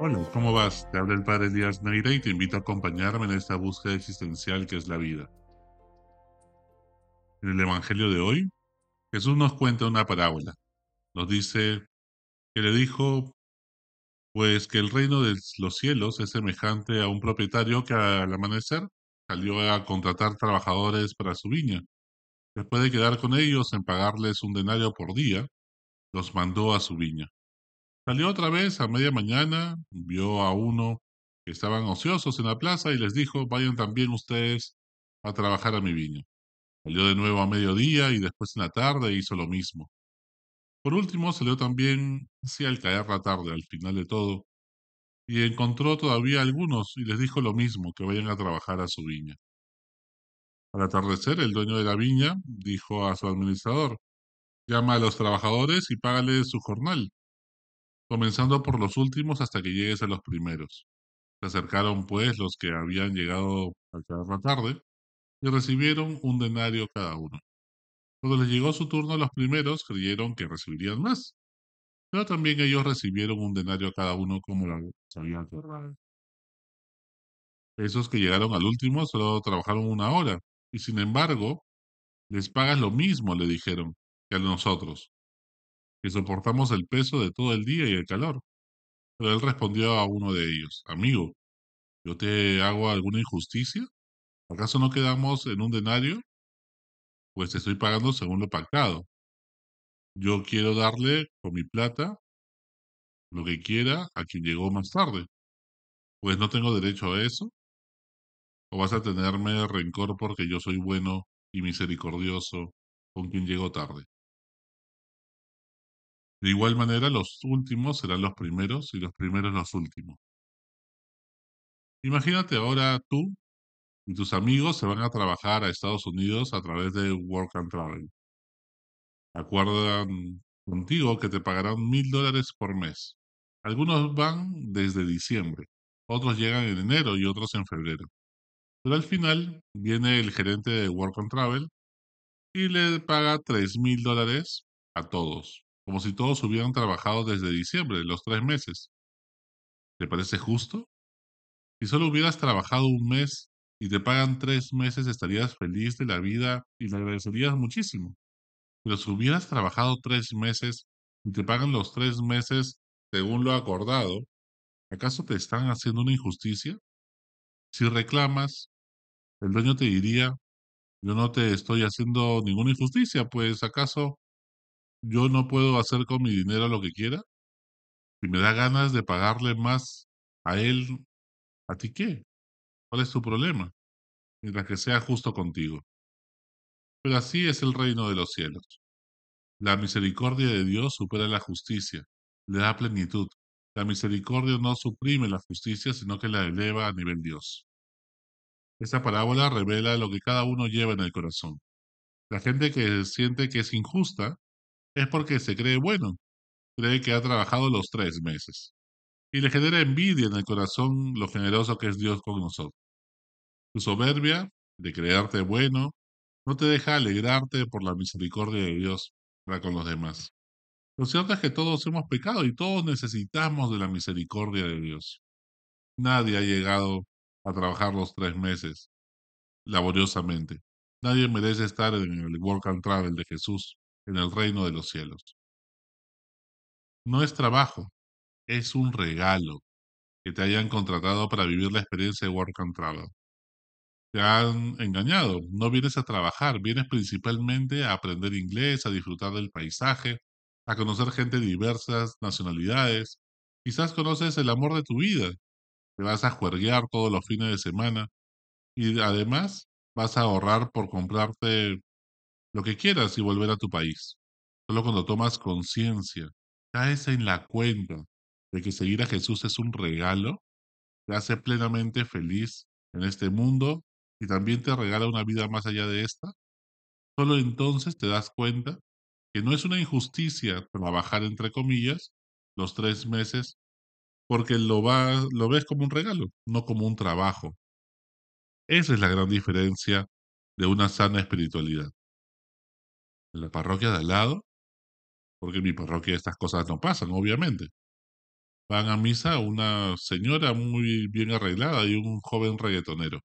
Hola, ¿cómo vas? Te habla el Padre Elías Neira y te invito a acompañarme en esta búsqueda existencial que es la vida. En el Evangelio de hoy, Jesús nos cuenta una parábola. Nos dice que le dijo, pues que el reino de los cielos es semejante a un propietario que al amanecer salió a contratar trabajadores para su viña. Después de quedar con ellos en pagarles un denario por día, los mandó a su viña. Salió otra vez a media mañana, vio a uno que estaban ociosos en la plaza y les dijo, vayan también ustedes a trabajar a mi viña. Salió de nuevo a mediodía y después en la tarde hizo lo mismo. Por último salió también, sí, al caer la tarde, al final de todo, y encontró todavía algunos y les dijo lo mismo, que vayan a trabajar a su viña. Al atardecer, el dueño de la viña dijo a su administrador, llama a los trabajadores y págales su jornal, comenzando por los últimos hasta que llegues a los primeros. Se acercaron pues los que habían llegado al caer la tarde y recibieron un denario cada uno. Cuando les llegó su turno a los primeros, creyeron que recibirían más, pero también ellos recibieron un denario cada uno como lo acordado. Esos que llegaron al último solo trabajaron una hora, y sin embargo, les pagas lo mismo, le dijeron, que a nosotros, que soportamos el peso de todo el día y el calor. Pero él respondió a uno de ellos, amigo, ¿yo te hago alguna injusticia? ¿Acaso no quedamos en un denario? Pues te estoy pagando según lo pactado. Yo quiero darle con mi plata lo que quiera a quien llegó más tarde. Pues no tengo derecho a eso. ¿O vas a tenerme rencor porque yo soy bueno y misericordioso con quien llegó tarde? De igual manera, los últimos serán los primeros y los primeros los últimos. Imagínate ahora tú y tus amigos se van a trabajar a Estados Unidos a través de Work and Travel. Acuerdan contigo que te pagarán mil dólares por mes. Algunos van desde diciembre, otros llegan en enero y otros en febrero. Pero al final viene el gerente de Work and Travel y le paga tres mil dólares a todos, como si todos hubieran trabajado desde diciembre, los tres meses. ¿Te parece justo? Si solo hubieras trabajado un mes y te pagan tres meses, estarías feliz de la vida y le agradecerías muchísimo. Pero si hubieras trabajado tres meses y te pagan los tres meses según lo acordado, ¿acaso te están haciendo una injusticia? Si reclamas, el dueño te diría, yo no te estoy haciendo ninguna injusticia, pues ¿acaso yo no puedo hacer con mi dinero lo que quiera? Si me da ganas de pagarle más a él, ¿a ti qué? ¿Cuál es tu problema? Mientras que sea justo contigo. Pero así es el reino de los cielos. La misericordia de Dios supera la justicia, le da plenitud. La misericordia no suprime la justicia, sino que la eleva a nivel Dios. Esta parábola revela lo que cada uno lleva en el corazón. La gente que siente que es injusta es porque se cree bueno, cree que ha trabajado los tres meses y le genera envidia en el corazón lo generoso que es Dios con nosotros. Tu soberbia de creerte bueno no te deja alegrarte por la misericordia de Dios para con los demás. Lo cierto es que todos hemos pecado y todos necesitamos de la misericordia de Dios. Nadie ha llegado a trabajar los tres meses laboriosamente. Nadie merece estar en el work and travel de Jesús, en el reino de los cielos. No es trabajo, es un regalo que te hayan contratado para vivir la experiencia de work and travel. Te han engañado, no vienes a trabajar, vienes principalmente a aprender inglés, a disfrutar del paisaje, a conocer gente de diversas nacionalidades. Quizás conoces el amor de tu vida. Te vas a juerguear todos los fines de semana y además vas a ahorrar por comprarte lo que quieras y volver a tu país. Solo cuando tomas conciencia, caes en la cuenta de que seguir a Jesús es un regalo, te hace plenamente feliz en este mundo y también te regala una vida más allá de esta. Solo entonces te das cuenta que no es una injusticia trabajar entre comillas los tres meses porque lo, lo ves como un regalo, no como un trabajo. Esa es la gran diferencia de una sana espiritualidad. En la parroquia de al lado, porque en mi parroquia estas cosas no pasan, obviamente. van a misa una señora muy bien arreglada y un joven reggaetonero,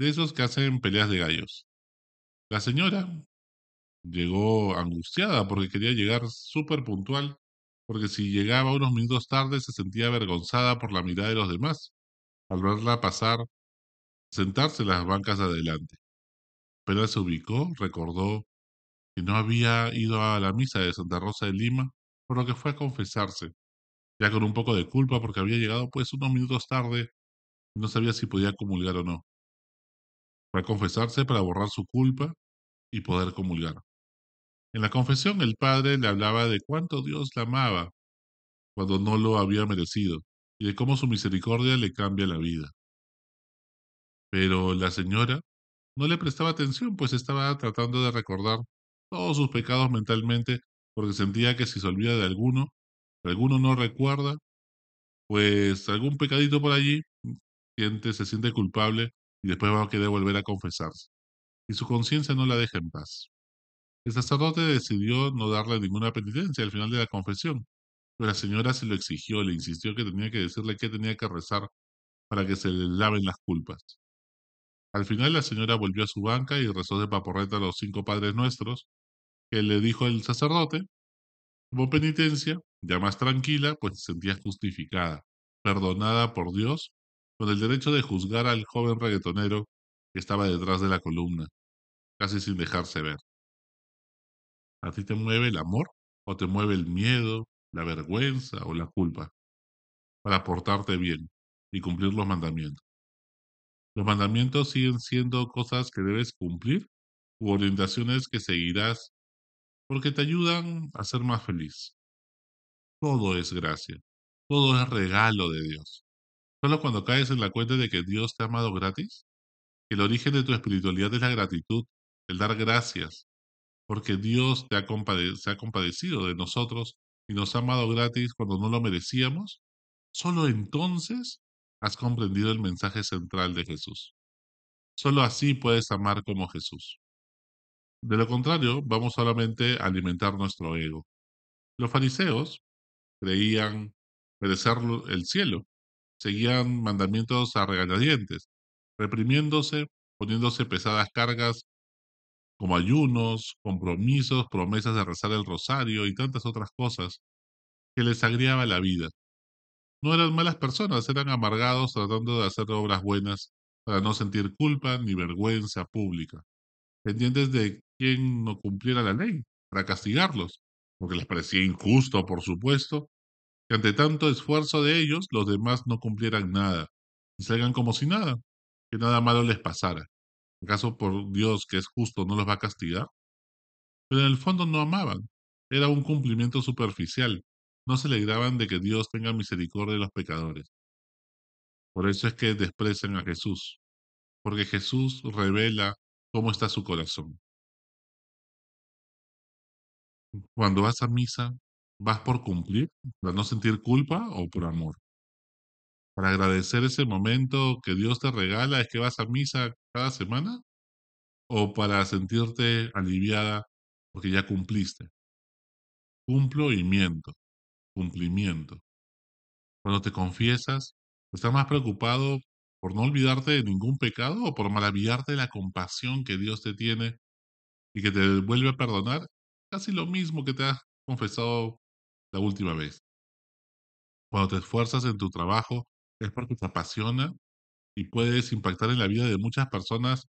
de esos que hacen peleas de gallos. La señora llegó angustiada porque quería llegar súper puntual, porque si llegaba unos minutos tarde se sentía avergonzada por la mirada de los demás, al verla pasar, sentarse en las bancas de adelante. Pero se ubicó, recordó que no había ido a la misa de Santa Rosa de Lima, por lo que fue a confesarse, ya con un poco de culpa porque había llegado pues unos minutos tarde y no sabía si podía comulgar o no. Fue a confesarse para borrar su culpa y poder comulgar. En la confesión el padre le hablaba de cuánto Dios la amaba cuando no lo había merecido y de cómo su misericordia le cambia la vida. Pero la señora no le prestaba atención, pues estaba tratando de recordar todos sus pecados mentalmente, porque sentía que si se olvida de alguno, alguno no recuerda, pues algún pecadito por allí, siente, se siente culpable y después va a querer volver a confesarse. Y su conciencia no la deja en paz. El sacerdote decidió no darle ninguna penitencia al final de la confesión, pero la señora se lo exigió, le insistió que tenía que decirle que tenía que rezar para que se le laven las culpas. Al final la señora volvió a su banca y rezó de paporreta a los cinco padres nuestros, que le dijo el sacerdote, como penitencia, ya más tranquila, pues se sentía justificada, perdonada por Dios, con el derecho de juzgar al joven reggaetonero que estaba detrás de la columna, casi sin dejarse ver. ¿A ti te mueve el amor o te mueve el miedo, la vergüenza o la culpa para portarte bien y cumplir los mandamientos? Los mandamientos siguen siendo cosas que debes cumplir u orientaciones que seguirás porque te ayudan a ser más feliz. Todo es gracia, todo es regalo de Dios. Solo cuando caes en la cuenta de que Dios te ha amado gratis, el origen de tu espiritualidad es la gratitud, el dar gracias, porque Dios te ha se ha compadecido de nosotros y nos ha amado gratis cuando no lo merecíamos, solo entonces has comprendido el mensaje central de Jesús. Solo así puedes amar como Jesús. De lo contrario, vamos solamente a alimentar nuestro ego. Los fariseos creían merecer el cielo, seguían mandamientos a regañadientes, reprimiéndose, poniéndose pesadas cargas como ayunos, compromisos, promesas de rezar el rosario y tantas otras cosas que les agriaba la vida. No eran malas personas, eran amargados tratando de hacer obras buenas para no sentir culpa ni vergüenza pública, pendientes de quien no cumpliera la ley, para castigarlos, porque les parecía injusto, por supuesto, que ante tanto esfuerzo de ellos los demás no cumplieran nada y salgan como si nada, que nada malo les pasara. ¿Acaso por Dios que es justo no los va a castigar? Pero en el fondo no amaban, era un cumplimiento superficial, no se alegraban de que Dios tenga misericordia de los pecadores. Por eso es que desprecian a Jesús, porque Jesús revela cómo está su corazón. Cuando vas a misa, ¿vas por cumplir, para no sentir culpa o por amor? Para agradecer ese momento que Dios te regala, ¿es que vas a misa cada semana? ¿O para sentirte aliviada porque ya cumpliste? Cumplo y miento. Cumplimiento. Cuando te confiesas, ¿estás más preocupado por no olvidarte de ningún pecado o por maravillarte de la compasión que Dios te tiene y que te vuelve a perdonar? Casi lo mismo que te has confesado la última vez. Cuando te esfuerzas en tu trabajo es porque te apasiona y puedes impactar en la vida de muchas personas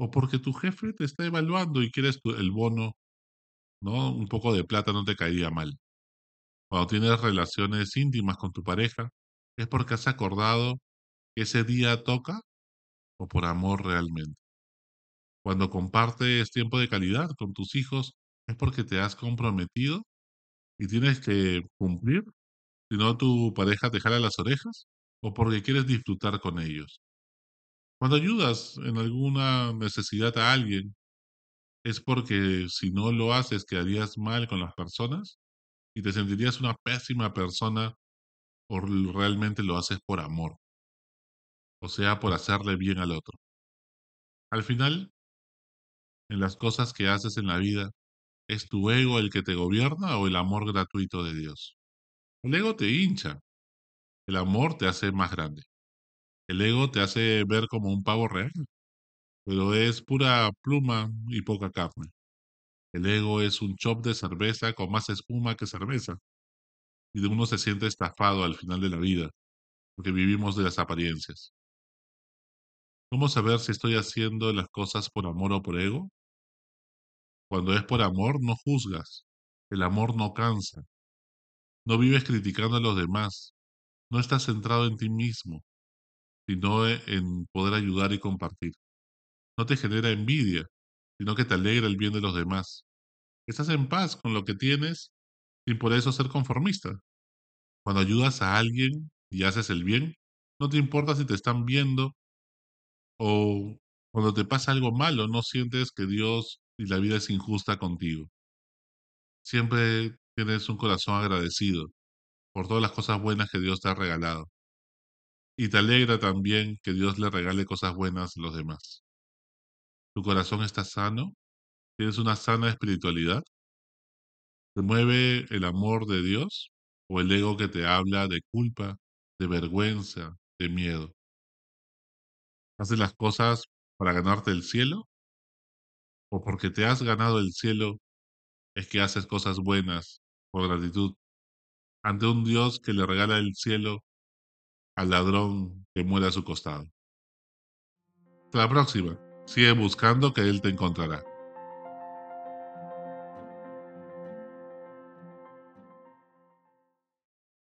o porque tu jefe te está evaluando y quieres el bono, ¿no? Un poco de plata no te caería mal. Cuando tienes relaciones íntimas con tu pareja es porque has acordado que ese día toca o por amor realmente. Cuando compartes tiempo de calidad con tus hijos es porque te has comprometido y tienes que cumplir, si no tu pareja te jala las orejas o porque quieres disfrutar con ellos. Cuando ayudas en alguna necesidad a alguien, es porque si no lo haces quedarías mal con las personas y te sentirías una pésima persona o realmente lo haces por amor, o sea, por hacerle bien al otro. Al final, en las cosas que haces en la vida, ¿es tu ego el que te gobierna o el amor gratuito de Dios? El ego te hincha, El amor te hace más grande. El ego te hace ver como un pavo real, pero es pura pluma y poca carne. El ego es un chop de cerveza con más espuma que cerveza. Y de uno se siente estafado al final de la vida, porque vivimos de las apariencias. ¿Cómo saber si estoy haciendo las cosas por amor o por ego? Cuando es por amor, no juzgas. El amor no cansa. No vives criticando a los demás. No estás centrado en ti mismo, sino en poder ayudar y compartir. No te genera envidia, sino que te alegra el bien de los demás. Estás en paz con lo que tienes sin por eso ser conformista. Cuando ayudas a alguien y haces el bien, no te importa si te están viendo o cuando te pasa algo malo, no sientes que Dios y la vida es injusta contigo. Siempre tienes un corazón agradecido por todas las cosas buenas que Dios te ha regalado. Y te alegra también que Dios le regale cosas buenas a los demás. ¿Tu corazón está sano? ¿Tienes una sana espiritualidad? ¿Te mueve el amor de Dios o el ego que te habla de culpa, de vergüenza, de miedo? ¿Haces las cosas para ganarte el cielo? ¿O porque te has ganado el cielo es que haces cosas buenas por gratitud ante un Dios que le regala el cielo al ladrón que muere a su costado? Hasta la próxima. Sigue buscando que Él te encontrará.